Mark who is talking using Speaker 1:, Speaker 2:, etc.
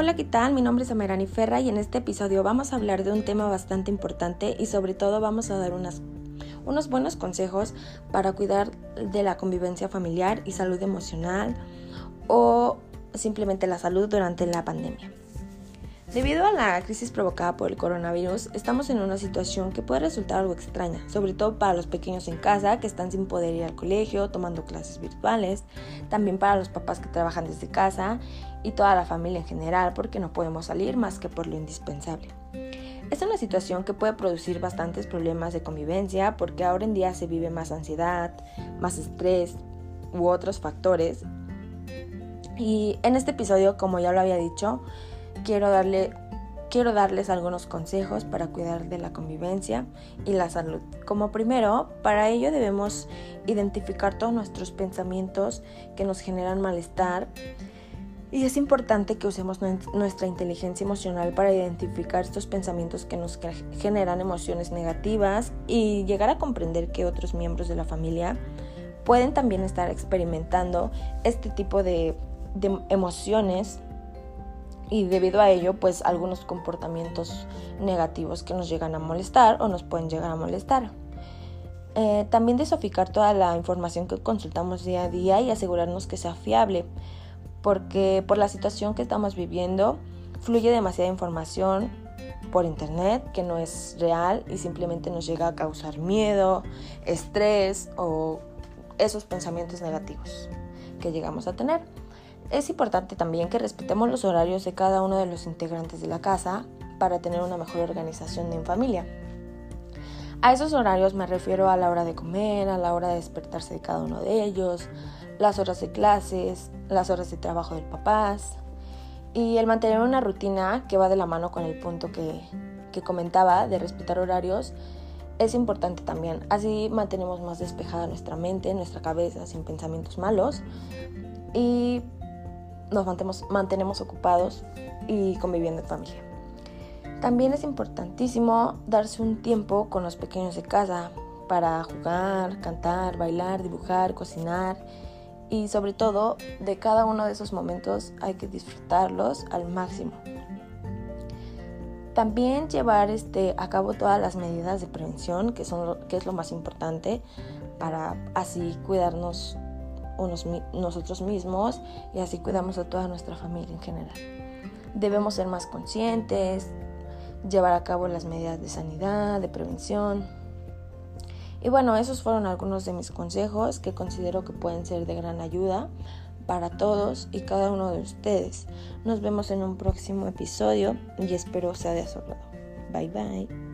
Speaker 1: Hola, ¿qué tal? Mi nombre es Amerani Ferra y en este episodio vamos a hablar de un tema bastante importante y sobre todo vamos a dar unas, unos buenos consejos para cuidar de la convivencia familiar y salud emocional o simplemente la salud durante la pandemia. Debido a la crisis provocada por el coronavirus, estamos en una situación que puede resultar algo extraña, sobre todo para los pequeños en casa que están sin poder ir al colegio, tomando clases virtuales, también para los papás que trabajan desde casa y toda la familia en general porque no podemos salir más que por lo indispensable. Es una situación que puede producir bastantes problemas de convivencia porque ahora en día se vive más ansiedad, más estrés u otros factores. Y en este episodio, como ya lo había dicho, quiero, darle, quiero darles algunos consejos para cuidar de la convivencia y la salud. Como primero, para ello debemos identificar todos nuestros pensamientos que nos generan malestar. Y es importante que usemos nuestra inteligencia emocional para identificar estos pensamientos que nos generan emociones negativas y llegar a comprender que otros miembros de la familia pueden también estar experimentando este tipo de, de emociones y debido a ello pues algunos comportamientos negativos que nos llegan a molestar o nos pueden llegar a molestar. Eh, también desoficar toda la información que consultamos día a día y asegurarnos que sea fiable, porque por la situación que estamos viviendo fluye demasiada información por internet que no es real y simplemente nos llega a causar miedo, estrés o esos pensamientos negativos que llegamos a tener. Es importante también que respetemos los horarios de cada uno de los integrantes de la casa para tener una mejor organización en familia. A esos horarios me refiero a la hora de comer, a la hora de despertarse de cada uno de ellos, las horas de clases, las horas de trabajo del papás y el mantener una rutina que va de la mano con el punto que, que comentaba de respetar horarios es importante también. Así mantenemos más despejada nuestra mente, nuestra cabeza sin pensamientos malos y nos mantenemos, ocupados y conviviendo en familia. También es importantísimo darse un tiempo con los pequeños de casa para jugar, cantar, bailar, dibujar, cocinar y sobre todo de cada uno de esos momentos hay que disfrutarlos al máximo. También llevar este, a cabo todas las medidas de prevención, que, son, que es lo más importante, para así cuidarnos nosotros mismos y así cuidamos a toda nuestra familia en general. Debemos ser más conscientes, llevar a cabo las medidas de sanidad, de prevención. Y bueno, esos fueron algunos de mis consejos que considero que pueden ser de gran ayuda para todos y cada uno de ustedes. Nos vemos en un próximo episodio y espero sea de su agrado. Bye bye.